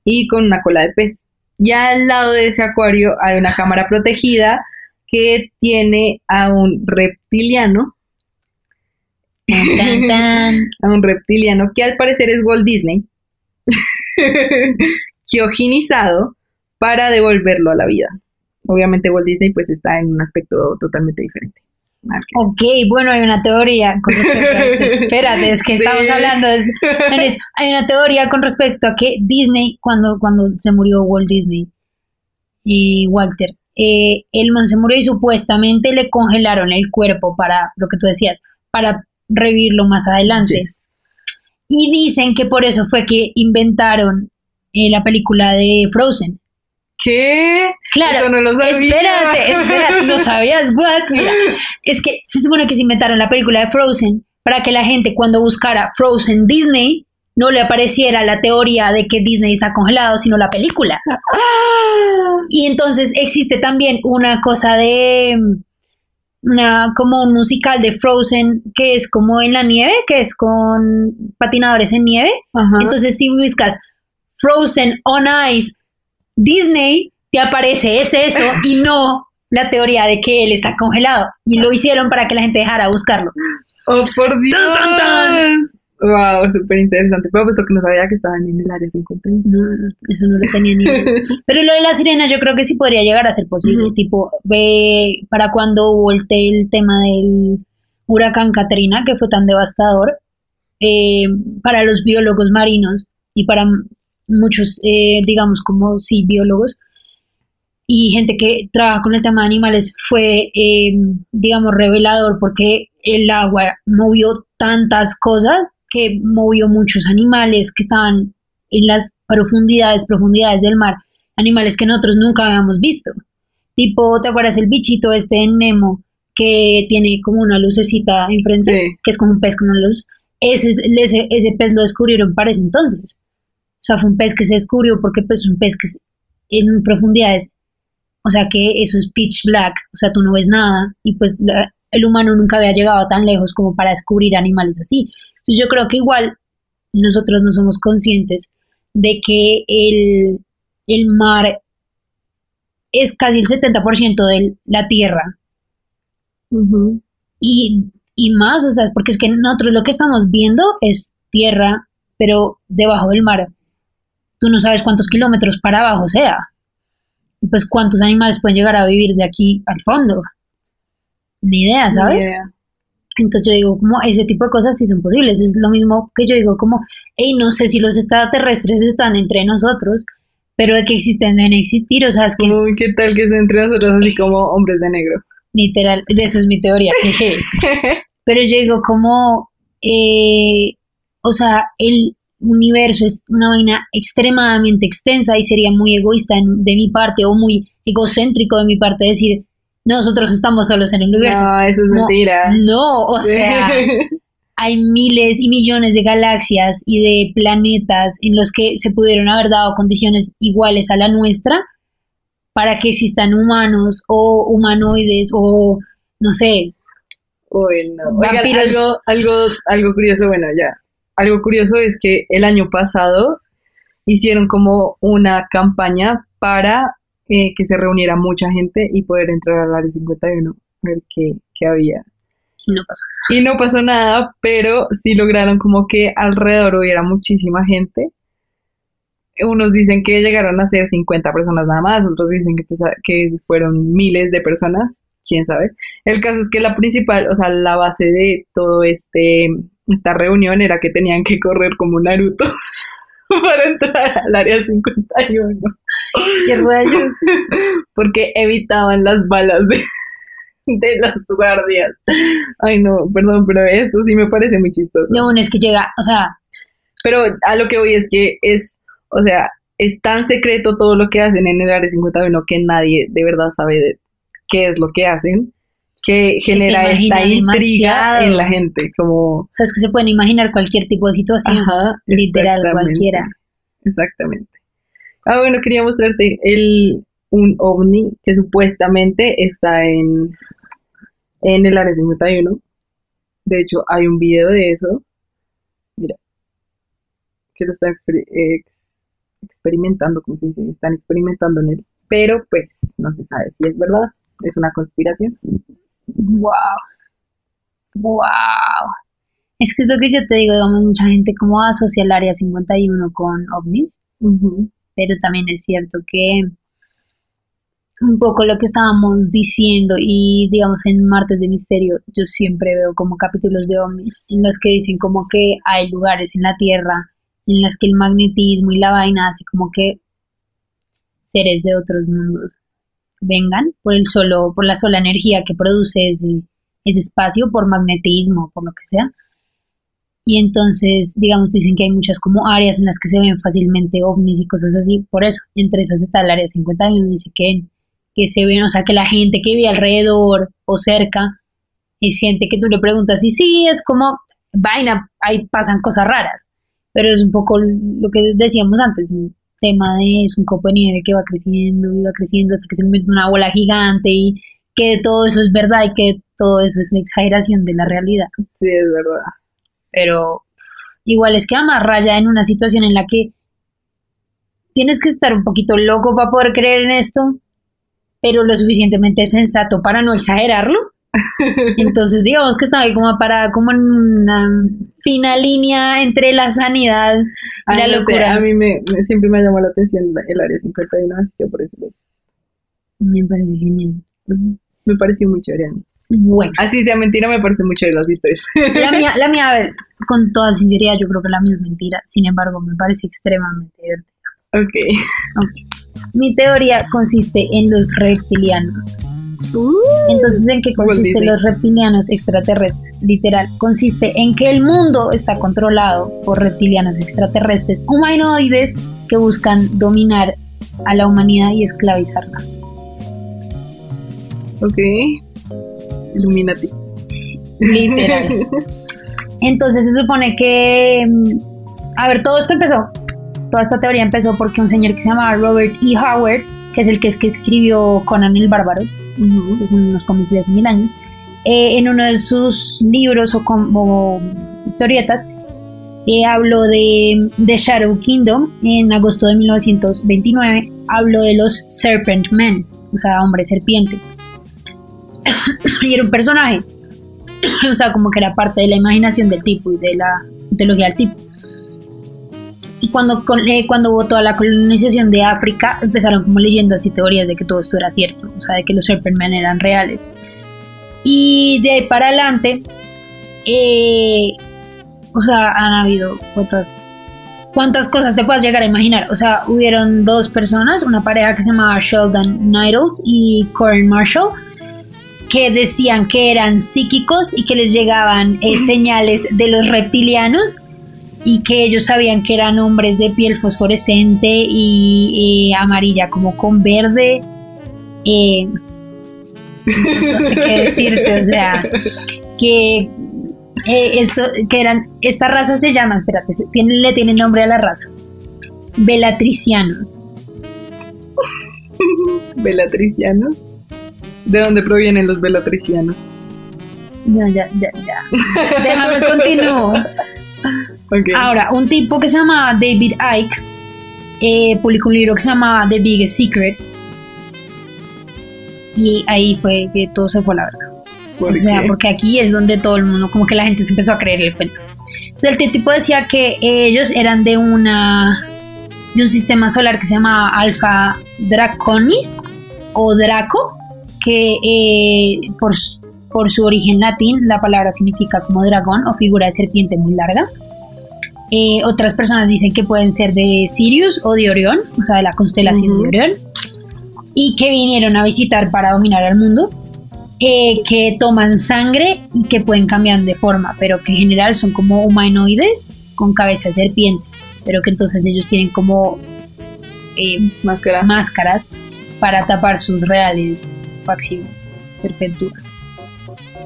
y con una cola de pez. Ya al lado de ese acuario hay una cámara protegida que tiene a un reptiliano, Tan, tan, tan. a un reptiliano que al parecer es Walt Disney, criogenizado para devolverlo a la vida. Obviamente Walt Disney pues está en un aspecto totalmente diferente. Ok, bueno, hay una teoría con respecto a esto. Espérate, es que estamos hablando. De, hay una teoría con respecto a que Disney, cuando, cuando se murió Walt Disney y Walter, eh, el man se murió y supuestamente le congelaron el cuerpo para lo que tú decías, para revivirlo más adelante. Y dicen que por eso fue que inventaron eh, la película de Frozen. ¿Qué? Claro. Eso no lo sabía. Espérate, espérate, no sabías, what? Mira, es que se supone que se inventaron la película de Frozen para que la gente cuando buscara Frozen Disney no le apareciera la teoría de que Disney está congelado, sino la película. Y entonces existe también una cosa de una como un musical de Frozen que es como en la nieve, que es con patinadores en nieve. Ajá. Entonces si buscas Frozen on Ice Disney, te aparece es eso y no la teoría de que él está congelado. Y lo hicieron para que la gente dejara buscarlo. Oh, por Dios. Tan, tan, tan. Wow, súper interesante. Pero puesto que no sabía que estaban en el área 51. No, eso no lo tenía ni idea. Pero lo de la sirena yo creo que sí podría llegar a ser posible. Tipo, ve para cuando hubo el, te- el tema del huracán Katrina, que fue tan devastador, eh, para los biólogos marinos y para muchos, eh, digamos, como sí, biólogos y gente que trabaja con el tema de animales, fue, eh, digamos, revelador porque el agua movió tantas cosas que movió muchos animales que estaban en las profundidades, profundidades del mar, animales que nosotros nunca habíamos visto. Tipo, ¿te acuerdas el bichito este en Nemo que tiene como una lucecita enfrente, Sí. que es como un pez con una luz? Ese, es- ese, ese pez lo descubrieron para ese entonces. O sea, fue un pez que se descubrió porque pues un pez que es en profundidades, o sea que eso es pitch black, o sea, tú no ves nada y pues la- el humano nunca había llegado tan lejos como para descubrir animales así. Entonces yo creo que igual nosotros no somos conscientes de que el, el mar es casi el 70% de la tierra y, y más, o sea, porque es que nosotros lo que estamos viendo es tierra, pero debajo del mar. Tú no sabes cuántos kilómetros para abajo sea. Y pues cuántos animales pueden llegar a vivir de aquí al fondo. Ni idea, ¿sabes? Ni idea. Entonces yo digo, como ese tipo de cosas sí son posibles. Es lo mismo que yo digo, como, hey, no sé si los extraterrestres están entre nosotros, pero de que existen deben existir. O sea, es que Uy, ¿qué tal que es entre nosotros así como hombres de negro? literal, de eso es mi teoría. Pero yo digo como, eh, o sea, el universo es una vaina extremadamente extensa y sería muy egoísta de mi parte o muy egocéntrico de mi parte decir, nosotros estamos solos en el universo. no, eso es No, mentira. No, o sea, hay miles y millones de galaxias y de planetas en los que se pudieron haber dado condiciones iguales a la nuestra para que existan humanos o humanoides o no sé, Uy, no. Oigan, algo, algo, algo curioso, bueno, ya. Algo curioso es que el año pasado hicieron como una campaña para eh, que se reuniera mucha gente y poder entrar al área 51, a ver qué, qué había. y no pasó. Y no pasó nada, pero sí lograron como que alrededor hubiera muchísima gente. Unos dicen que llegaron a ser 50 personas nada más, otros dicen que, pues, que fueron miles de personas, quién sabe. El caso es que la principal, o sea, la base de todo este esta reunión era que tenían que correr como Naruto para entrar al área 51, ¿Qué rayos? porque evitaban las balas de, de las guardias. Ay, no, perdón, pero esto sí me parece muy chistoso. Lo bueno es que llega, o sea, Pero a lo que voy es que es, o sea, es tan secreto todo lo que hacen en el área 51 que nadie de verdad sabe de qué es lo que hacen, que genera esta intriga demasiado. en la gente, como... o sea, es que se pueden imaginar cualquier tipo de situación, Ajá, literal, cualquiera. Exactamente. Ah, bueno, quería mostrarte el, un ovni que supuestamente está en, en el área 51. De hecho, hay un video de eso. Mira. Que lo están exper- ex- experimentando, como se dice, están experimentando en él. Pero pues no se sabe si es verdad. Es una conspiración. Wow. Wow. Es que es lo que yo te digo, digamos, mucha gente como asocia el área 51 con ovnis, pero también es cierto que un poco lo que estábamos diciendo y digamos en Martes de Misterio yo siempre veo como capítulos de ovnis en los que dicen como que hay lugares en la Tierra en los que el magnetismo y la vaina hace como que seres de otros mundos vengan por el solo por la sola energía que produce ese, espacio por magnetismo por lo que sea y entonces, digamos, dicen que hay muchas como áreas en las que se ven fácilmente ovnis y cosas así. Por eso, entre esas está el área 51, dice que que se ven, o sea, que la gente que vive alrededor o cerca y siente que tú le preguntas y sí, es como vaina, ahí pasan cosas raras, pero es un poco lo que decíamos antes, tema de es un copo de nieve que va creciendo y va creciendo hasta que se mete una bola gigante y que todo eso es verdad y que todo eso es exageración de la realidad. Sí, es verdad. Pero igual es que amarra ya en una situación en la que tienes que estar un poquito loco para poder creer en esto pero lo suficientemente sensato para no exagerarlo. Entonces, digamos que estaba ahí como para como en una fina línea entre la sanidad y la locura. a mí me, siempre me llamó la atención el área 51, así que por eso lo hice. Me parece genial. Me pareció muy chévere. Bueno. Así sea mentira, me parece mucho de las historias. La mía, la mía, a ver, con toda sinceridad, yo creo que la mía es mentira. Sin embargo, me parece extremadamente divertida. Ok. Mi teoría consiste en los reptilianos. Uh, Entonces, ¿en qué consiste los reptilianos extraterrestres? Literal, consiste en que el mundo está controlado por reptilianos extraterrestres humanoides que buscan dominar a la humanidad y esclavizarla. Ok. Illuminati. Literal. Entonces se supone que... Mm, a ver, todo esto empezó Toda esta teoría empezó porque un señor que se llamaba Robert E. Howard, que es el que, es que escribió Conan el Bárbaro, que son unos cómics de mil años, eh, en uno de sus libros o, como historietas, eh, habló de The Shadow Kingdom en agosto de 1929, habló de los Serpent Men, o sea, hombre serpiente. y era un personaje, o sea, como que era parte de la imaginación del tipo y de la mitología del tipo y cuando, eh, cuando hubo toda la colonización de África, empezaron como leyendas y teorías de que todo esto era cierto, o sea, de que los Serpentmen eran reales. Y de ahí para adelante, eh, o sea, han habido cuántas, cuántas cosas te puedas llegar a imaginar. O sea, hubieron dos personas, una pareja que se llamaba Sheldon Needles y Corin Marshall, que decían que eran psíquicos y que les llegaban eh, señales de los reptilianos y que ellos sabían que eran hombres de piel fosforescente y, amarilla como con verde. Eh, no sé qué decirte, o sea, que eh, esto, que eran, esta raza se llama, espérate, le tiene nombre a la raza, Belatricianos. ¿Belatricianos? ¿De dónde provienen los Belatricianos? No, ya, ya, ya. Déjame Ahora, un tipo que se llama David Icke eh, publicó un libro que se llama The Biggest Secret. Y ahí fue que todo se fue a la verga. O sea, porque aquí es donde todo el mundo, como que la gente se empezó a creer el cuento. Entonces el tipo decía que ellos eran de una de un sistema solar que se llama Alpha Draconis o Draco, que eh, por, por su origen latín la palabra significa como dragón o figura de serpiente muy larga. Eh, otras personas dicen que pueden ser de Sirius o de Orión, o sea, de la constelación de Orión, y que vinieron a visitar para dominar al mundo, eh, que toman sangre y que pueden cambiar de forma, pero que en general son como humanoides con cabeza de serpiente, pero que entonces ellos tienen como eh, máscaras para tapar sus reales facciones serpenturas.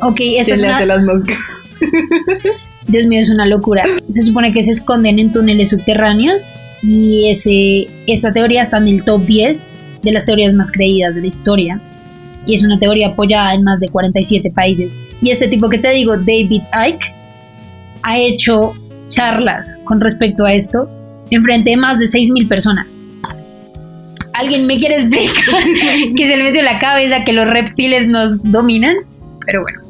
Ok, esta es le hace las máscaras? Dios mío, es una locura. Se supone que se esconden en túneles subterráneos y ese, esta teoría está en el top 10 de las teorías más creídas de la historia. Y es una teoría apoyada en más de 47 países. Y este tipo que te digo, David Icke, ha hecho charlas con respecto a esto en frente de más de 6.000 personas. ¿Alguien me quiere explicar que se le metió la cabeza que los reptiles nos dominan? Pero bueno.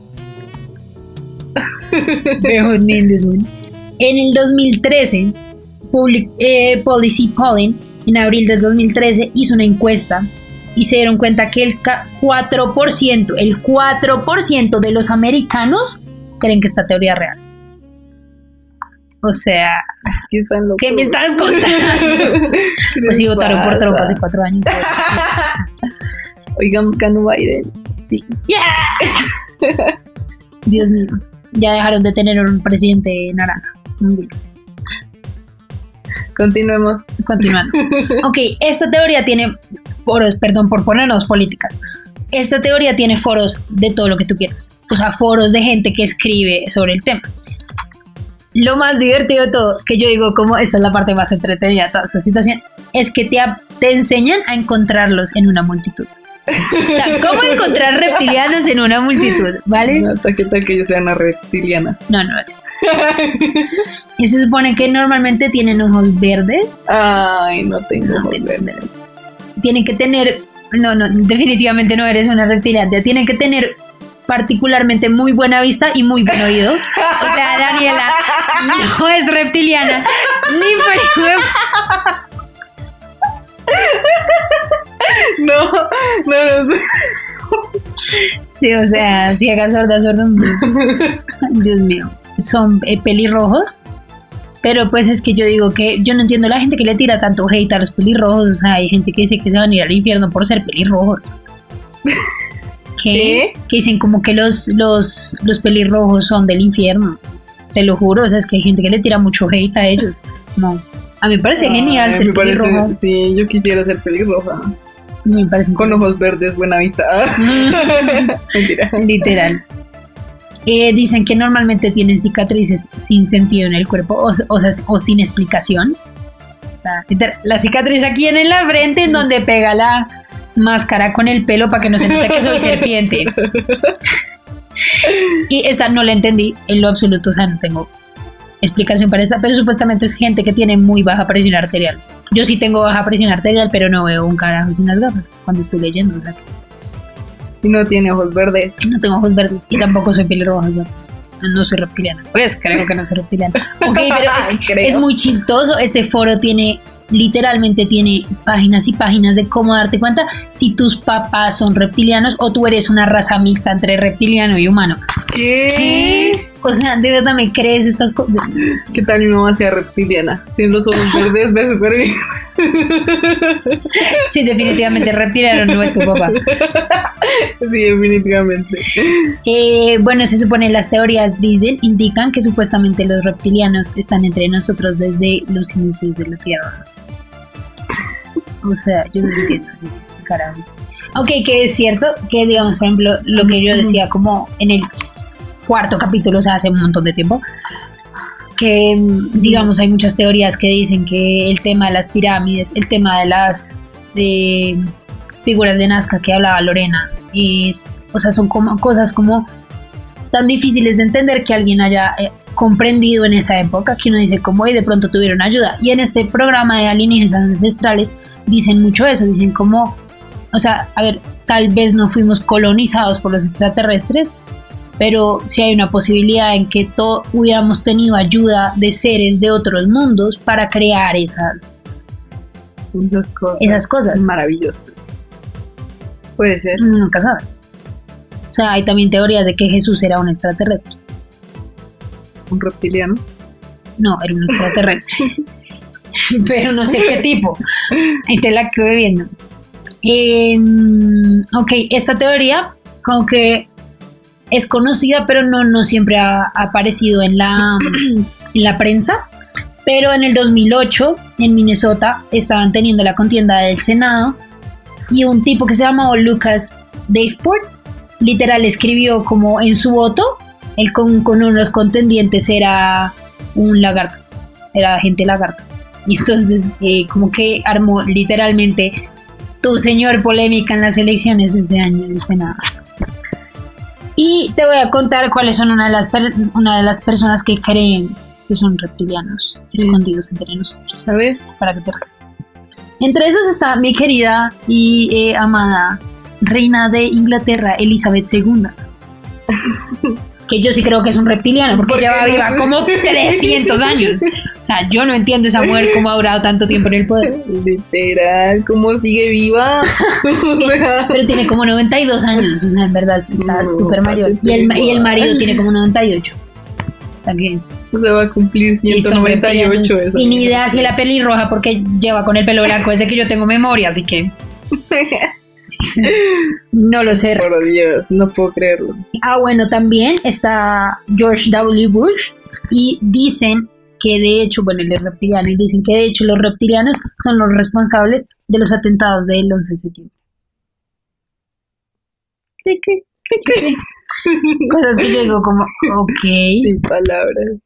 En el 2013, Public, eh, Policy Polling, en abril del 2013, hizo una encuesta y se dieron cuenta que el 4%, el 4% de los americanos creen que esta teoría es real. O sea, ¿qué me estás contando? pues sí, votaron por Trump hace cuatro años. Oigan, ganó Biden. Sí. ¡Yeah! Dios mío. Ya dejaron de tener un presidente naranja. Muy bien. Continuemos. Continuando. ok, esta teoría tiene foros, perdón por ponernos políticas. Esta teoría tiene foros de todo lo que tú quieras. O sea, foros de gente que escribe sobre el tema. Lo más divertido de todo, que yo digo como esta es la parte más entretenida de toda esta situación, es que te, te enseñan a encontrarlos en una multitud. O sea, ¿cómo encontrar reptilianos en una multitud? ¿Vale? No, ¿qué tal que yo sea una reptiliana? No, no eres. y se supone que normalmente tienen ojos verdes. Ay, no tengo ojos verdes. Tienen que tener. No, no, definitivamente no eres una reptiliana. Tienen que tener particularmente muy buena vista y muy buen oído. O sea, Daniela no es reptiliana. Ni por No, no, no. Sí, o sea, ciega, sorda, sorda. Dios mío. Son eh, pelirrojos. Pero pues es que yo digo que yo no entiendo la gente que le tira tanto hate a los pelirrojos. O sea, hay gente que dice que se van a ir al infierno por ser pelirrojos. ¿Qué? Que dicen como que los, los, los pelirrojos son del infierno. Te lo juro, o sea, es que hay gente que le tira mucho hate a ellos. No. A mí me parece genial ser pelirrojo. Sí, yo quisiera ser pelirroja. Me parece Con ojos verdes, buena vista. Mentira. Literal. Eh, dicen que normalmente tienen cicatrices sin sentido en el cuerpo, o, o, sea, o sin explicación. La cicatriz aquí en la frente, en donde pega la máscara con el pelo para que no se note que soy serpiente. y esta no la entendí en lo absoluto, o sea, no tengo explicación para esta, pero supuestamente es gente que tiene muy baja presión arterial. Yo sí tengo baja presión arterial, pero no veo un carajo sin las gafas cuando estoy leyendo. Y no tiene ojos verdes. No tengo ojos verdes y tampoco soy pelirroja. No soy reptiliana. Pues creo que no soy reptiliana. Ok, pero es, es muy chistoso. Este foro tiene literalmente tiene páginas y páginas de cómo darte cuenta si tus papás son reptilianos o tú eres una raza mixta entre reptiliano y humano. ¿Qué? O sea, ¿de verdad me crees estas cosas? ¿Qué tal mi mamá sea reptiliana? Tiene los ojos verdes, ve súper bien. Sí, definitivamente reptiliano no es tu papá. Sí, definitivamente. Eh, bueno, se supone las teorías dicen, indican que supuestamente los reptilianos están entre nosotros desde los inicios de la Tierra. O sea, yo no entiendo. Carajo. Ok, que es cierto que, digamos, por ejemplo, lo que yo decía como en el cuarto capítulo, o sea, hace un montón de tiempo, que, digamos, hay muchas teorías que dicen que el tema de las pirámides, el tema de las de figuras de Nazca que hablaba Lorena, es, o sea, son como cosas como tan difíciles de entender que alguien haya eh, comprendido en esa época, que uno dice como, y de pronto tuvieron ayuda. Y en este programa de alienígenas ancestrales dicen mucho eso, dicen como, o sea, a ver, tal vez no fuimos colonizados por los extraterrestres, pero si hay una posibilidad en que todos hubiéramos tenido ayuda de seres de otros mundos para crear esas, esas cosas, maravillosas. Puede ser. Nunca sabe. O sea, hay también teorías de que Jesús era un extraterrestre. ¿Un reptiliano? No, era un extraterrestre. pero no sé qué tipo. Ahí te la quedé viendo. Ok, esta teoría, como que es conocida, pero no, no siempre ha, aparecido en la, en la prensa. Pero en el 2008, en Minnesota, estaban teniendo la contienda del Senado y un tipo que se llamaba Lucas Daveport, literal escribió como en su voto, él con, con unos contendientes era un lagarto, era gente lagarto. Y entonces eh, como que armó literalmente tu señor polémica en las elecciones ese año del Senado. Y te voy a contar cuáles son una de las, una de las personas que creen que son reptilianos escondidos entre nosotros. A ver, para que te Entre esos está mi querida y eh, amada reina de Inglaterra, Elizabeth II. que yo sí creo que es un reptiliano, porque lleva viva como 300 años. O sea, yo no entiendo esa mujer cómo ha durado tanto tiempo en el poder. Literal, ¿cómo sigue viva? o sea, Pero tiene como 92 años, o sea, en verdad está No, súper mayor. Y el, y el marido tiene como 98. O sea que o sea, va a cumplir sí, son 198 reptilianos. esa Y ni idea si la pelirroja, porque lleva con el pelo blanco desde que yo tengo memoria, así que. No lo sé. Por Dios, no puedo creerlo. Ah, bueno, también está George W. Bush y dicen que de hecho, bueno, él es reptiliano y dicen que de hecho los reptilianos son los responsables de los atentados del 11 de septiembre. ¿Qué, qué, qué, qué? Cosas que yo digo como, ok. Sin palabras.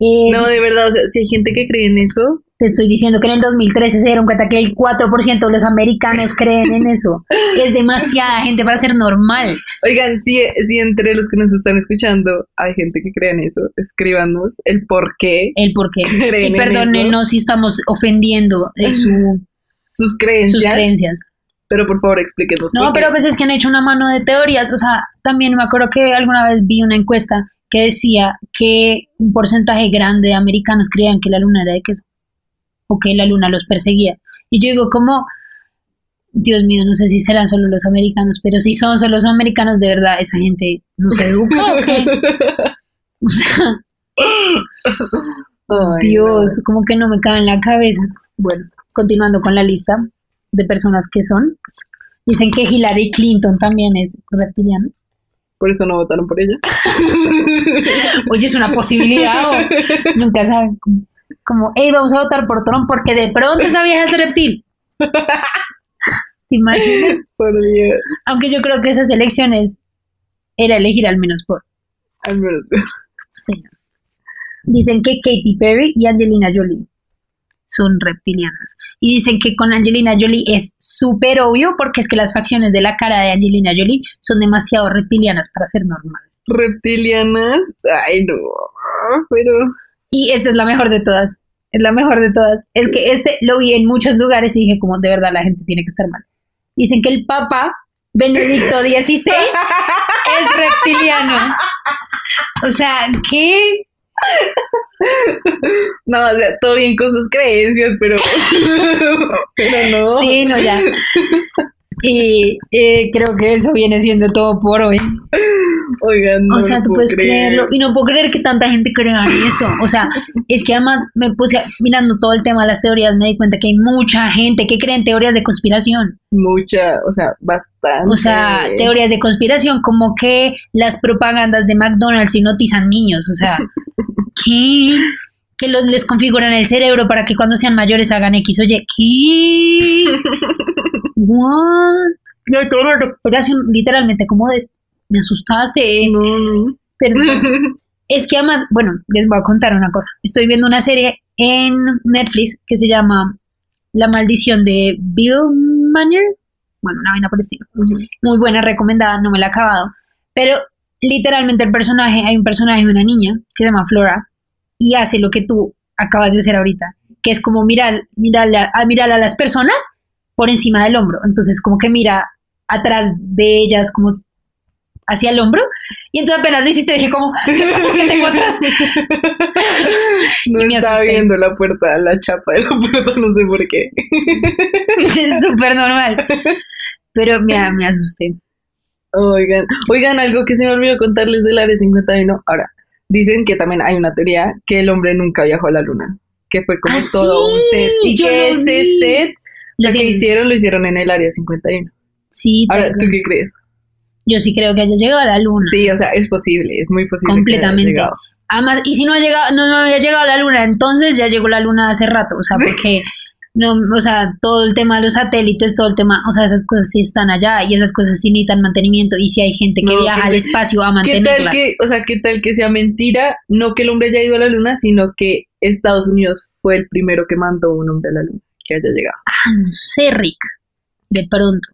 Eh, No, de verdad, o sea, si hay gente que cree en eso, Te estoy diciendo que en el 2013 se dieron cuenta que el 4% de los americanos creen en eso. Es demasiada gente para ser normal. oigan, si, si entre los que nos están escuchando hay gente que cree en eso, escríbanos el por qué, El por qué. Creen Y en perdónennos si estamos ofendiendo eh, su- sus creencias, sus creencias. pero por favor explíquenos No, por qué. pero pues es que han hecho una mano de teorías. O sea, también me acuerdo que alguna vez vi una encuesta que decía que un porcentaje grande de americanos creían que la luna era de queso o que la luna los perseguía. Y yo digo, como, Dios mío, no sé si serán solo los americanos, pero si son solo los americanos, de verdad, esa gente no se educa o qué. O sea, Ay, Dios, como que no me cabe en la cabeza. Bueno, continuando con la lista de personas que son. Dicen que Hillary Clinton también es reptiliana. Por eso no votaron por ella. Oye, es una posibilidad o nunca saben. Como, como, hey, vamos a votar por Trump porque de pronto esa vieja es reptil. ¿Te imaginas? por Dios. Aunque yo creo que esas elecciones era elegir al menos por. Al menos. Sí. Dicen que Katy Perry y Angelina Jolie son reptilianas. Y dicen que con Angelina Jolie es súper obvio porque es que las facciones de la cara de Angelina Jolie son demasiado reptilianas para ser normal. Reptilianas. Ay, no. Pero. Y esta es la mejor de todas. Es la mejor de todas. Es que este lo vi en muchos lugares y dije, como de verdad la gente tiene que estar mal. Dicen que el Papa Benedicto XVI es reptiliano. O sea, ¿qué? No, o sea, todo bien con sus creencias, pero. pero no. Sí, no, ya. Y eh, creo que eso viene siendo todo por hoy. Oigan, no o sea, tú puedes creer. creerlo. Y no puedo creer que tanta gente crea en eso. O sea, es que además me puse mirando todo el tema de las teorías, me di cuenta que hay mucha gente que cree en teorías de conspiración. Mucha, o sea, bastante. O sea, teorías de conspiración como que las propagandas de McDonald's hipnotizan niños. O sea, ¿qué? Que los, les configuran el cerebro para que cuando sean mayores hagan X o Y. ¿Qué? What? Literalmente como de... Me asustaste. No, no. Perdón. Es que además, bueno, les voy a contar una cosa. Estoy viendo una serie en Netflix que se llama La maldición de Bill Manor. Bueno, una vaina por el estilo. Muy buena, recomendada, no me la he acabado. Pero literalmente el personaje, hay un personaje de una niña que se llama Flora y hace lo que tú acabas de hacer ahorita, que es como mirar, mirarle a, a- mirar a las personas por encima del hombro. Entonces como que mira atrás de ellas como hacia el hombro y entonces apenas lo hiciste dije como ¿qué pasa que tengo atrás? No Y me estaba asusté. viendo la puerta, la chapa de la puerta, no sé por qué. es súper normal. Pero me, me asusté. Oigan, oigan, algo que se me olvidó contarles del Área 51. Ahora, dicen que también hay una teoría que el hombre nunca viajó a la luna, que fue como Ah, todo un set y yo que ese vi. set, Lo que hicieron, lo hicieron en el Área 51. Sí, Ahora, ¿tú qué crees? yo sí creo que haya llegado a la luna. Sí, o sea, es posible, es muy posible. que haya Completamente. Además, y si no ha llegado, no, no había llegado a la luna, entonces ya llegó la luna hace rato, o sea, porque no, o sea, todo el tema de los satélites, todo el tema, o sea, esas cosas sí están allá y esas cosas sí necesitan mantenimiento y si hay gente que No, viaja ¿qué al espacio a ¿Qué mantenerla. tal que, o sea, qué tal que sea mentira? No que el hombre haya ido a la luna, sino que Estados Unidos fue el primero que mandó un hombre a la luna, Ah, no sé, Rick, de pronto.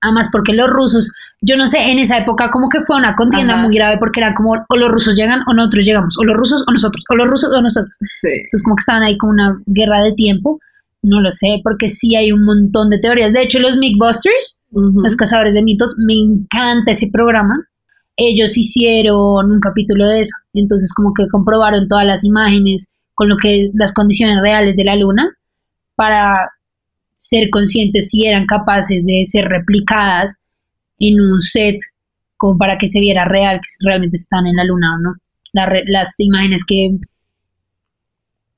Además, porque los rusos, yo no sé, en esa época como que fue una contienda Ajá. muy grave porque era como o los rusos llegan o nosotros llegamos, o los rusos o nosotros, o los rusos o nosotros. Sí. Entonces como que estaban ahí como una guerra de tiempo. No lo sé, porque sí hay un montón de teorías. De hecho, los Mythbusters, los cazadores de mitos, me encanta ese programa. ellos hicieron un capítulo de eso. Entonces como que comprobaron todas las imágenes con lo que las condiciones reales de la luna para ser conscientes si eran capaces de ser replicadas en un set como para que se viera real que realmente están en la luna o no. las imágenes que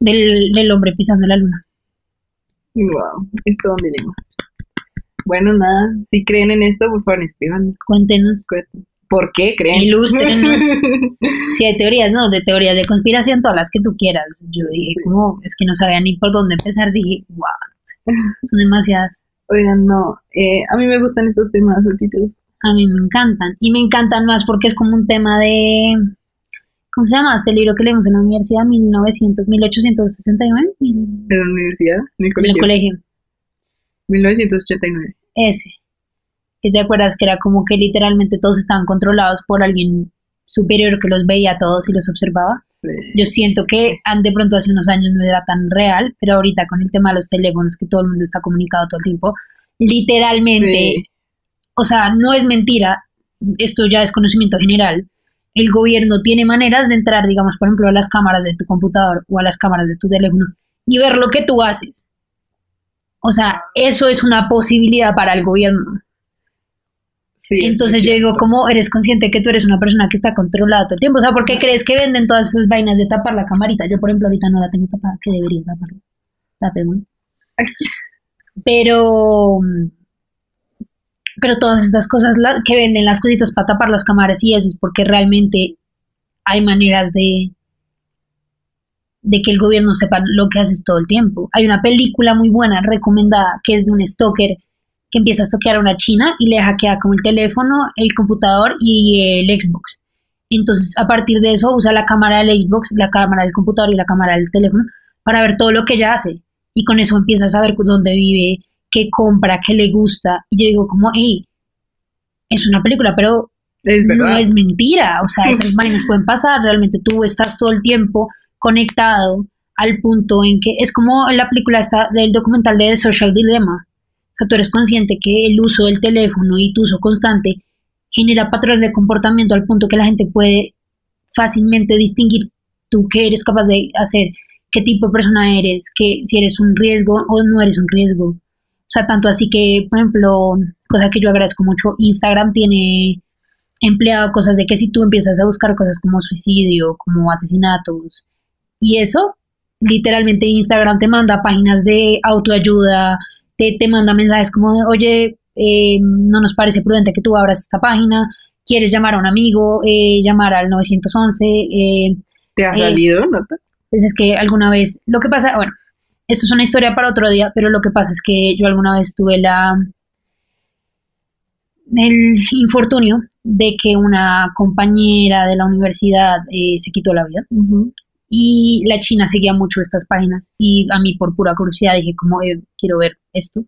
del, del hombre pisando la luna. Wow, esto donde Bueno, nada, si creen en esto, por favor, escríbanos. Cuéntenos. ¿Por qué creen? Ilústrenos. si hay teorías, no, de teorías de conspiración, todas las que tú quieras. Yo dije, como, es que no sabía ni por dónde empezar. Dije, wow, son demasiadas. Oigan, no, eh, a mí me gustan estos temas, ¿a ti te gustan? A mí me encantan. Y me encantan más porque es como un tema de ¿Cómo se llama este libro que leímos en la universidad? 1900, 1869. ¿En la universidad? ¿En el colegio? En el colegio. 1989. Ese. ¿Qué te acuerdas que era como que literalmente todos estaban controlados por alguien superior que los veía a todos y los observaba? Sí. Yo siento que de pronto hace unos años no era tan real, pero ahorita con el tema de los teléfonos, que todo el mundo está comunicado todo el tiempo, literalmente, o sea, no es mentira, esto ya es conocimiento general, el gobierno tiene maneras de entrar, digamos, por ejemplo, a las cámaras de tu computador o a las cámaras de tu teléfono y ver lo que tú haces. O sea, eso es una posibilidad para el gobierno. Entonces yo digo, ¿cómo eres consciente que tú eres una persona que está controlada todo el tiempo? O sea, ¿por qué crees que venden todas esas vainas de tapar la camarita? Yo, por ejemplo, ahorita no la tengo tapada, que debería taparla. Tapémosla. Pero pero todas estas cosas que venden las cositas para tapar las cámaras y eso es porque realmente hay maneras de de que el gobierno sepa lo que haces todo el tiempo. Hay una película muy buena recomendada que es de un stalker que empieza a stalkear a una china y le hackea como el teléfono, el computador y el Xbox. Entonces, a partir de eso, usa la cámara del Xbox, la cámara del computador y la cámara del teléfono para ver todo lo que ella hace. Y con eso empieza a saber dónde vive, qué compra, qué le gusta. Y yo digo como, hey, es una película, pero no es mentira. O sea, esas vainas pueden pasar. Realmente tú estás todo el tiempo conectado al punto en que es como la película esta del documental de The Social Dilemma. O sea, tú eres consciente que el uso del teléfono y tu uso constante genera patrones de comportamiento al punto que la gente puede fácilmente distinguir tú qué eres capaz de hacer, qué tipo de persona eres, que si eres un riesgo o no eres un riesgo. O sea, tanto así que, por ejemplo, cosa que yo agradezco mucho, Instagram tiene empleado cosas de que si tú empiezas a buscar cosas como suicidio, como asesinatos, y eso, literalmente Instagram te manda páginas de autoayuda, te, te manda mensajes como, oye, eh, no nos parece prudente que tú abras esta página, quieres llamar a un amigo, eh, llamar al 911. Eh, ¿Te ha salido, no? Pues es que alguna vez, lo que pasa, bueno, esto es una historia para otro día, pero lo que pasa es que yo alguna vez tuve la el infortunio de que una compañera de la universidad eh, se quitó la vida y la China seguía mucho estas páginas y a mí por pura curiosidad dije como eh, quiero ver esto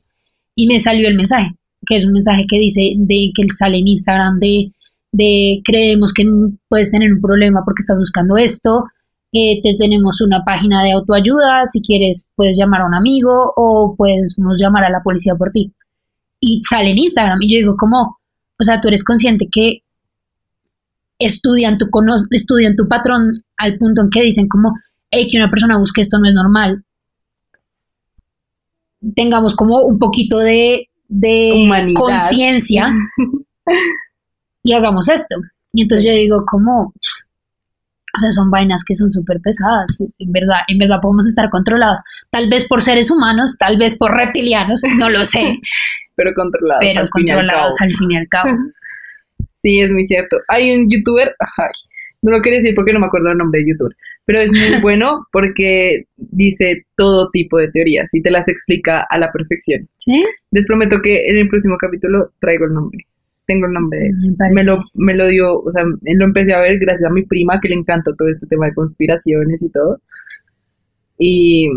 y me salió el mensaje que es un mensaje que dice de que sale en Instagram de, de creemos que puedes tener un problema porque estás buscando esto eh, te tenemos una página de autoayuda, si quieres puedes llamar a un amigo o puedes llamar a la policía por ti. Y sale en Instagram y yo digo, como, o sea, tú eres consciente que estudian tu, estudian tu patrón al punto en que dicen como, hey, que una persona busque esto no es normal. Tengamos como un poquito de, de conciencia y hagamos esto. Y entonces yo digo, como, o sea, son vainas que son súper pesadas. En verdad, en verdad podemos estar controlados. Tal vez por seres humanos, tal vez por reptilianos, no lo sé. Pero controlados. Pero controlados al fin y al cabo. sí, es muy cierto. Hay un youtuber, ay, no lo quiero decir porque no me acuerdo el nombre de youtuber, pero es muy bueno porque dice todo tipo de teorías y te las explica a la perfección. ¿Sí? Les prometo que en el próximo capítulo traigo el nombre tengo el nombre. Me, lo, me lo dio, o sea, lo empecé a ver gracias a mi prima que le encanta todo este tema de conspiraciones y todo. Y,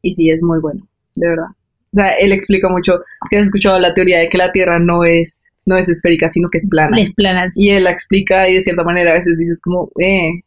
y sí, es muy bueno, de verdad. O sea, él explica mucho, si has escuchado la teoría de que la Tierra no es, no es esférica, sino que es plana. Es plana, Y él la explica y de cierta manera a veces dices como, eh,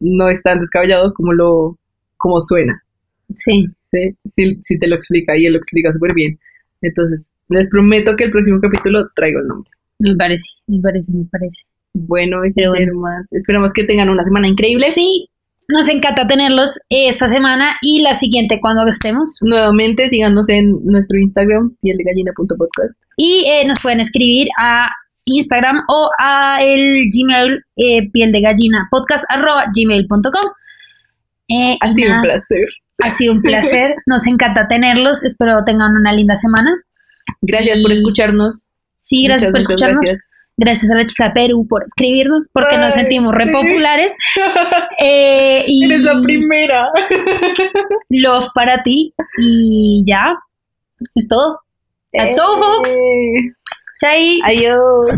no es tan descabellado como lo, como suena. Sí. Sí, sí, sí te lo explica y él lo explica súper bien. Entonces, les prometo que el próximo capítulo traigo el nombre. Me parece, me parece, me parece. Bueno, y ser más. Esperamos que tengan una semana increíble. Sí, nos encanta tenerlos esta semana y la siguiente cuando estemos. Nuevamente, síganos en nuestro Instagram, pieldegallina.podcast. Y eh, nos pueden escribir a Instagram o a el Gmail eh, piel de gallina podcast arroba gmail.com. Eh, Ha sido un placer. Ha sido un placer. Nos encanta tenerlos. Espero tengan una linda semana. Gracias por escucharnos. Sí, gracias Muchas, por escucharnos. gracias. Gracias. a la chica de Perú por escribirnos, porque nos sentimos sí. repopulares. Eh, y Eres la primera. love para ti. Y ya, es todo. That's all, folks. Eh, Chai. Adiós.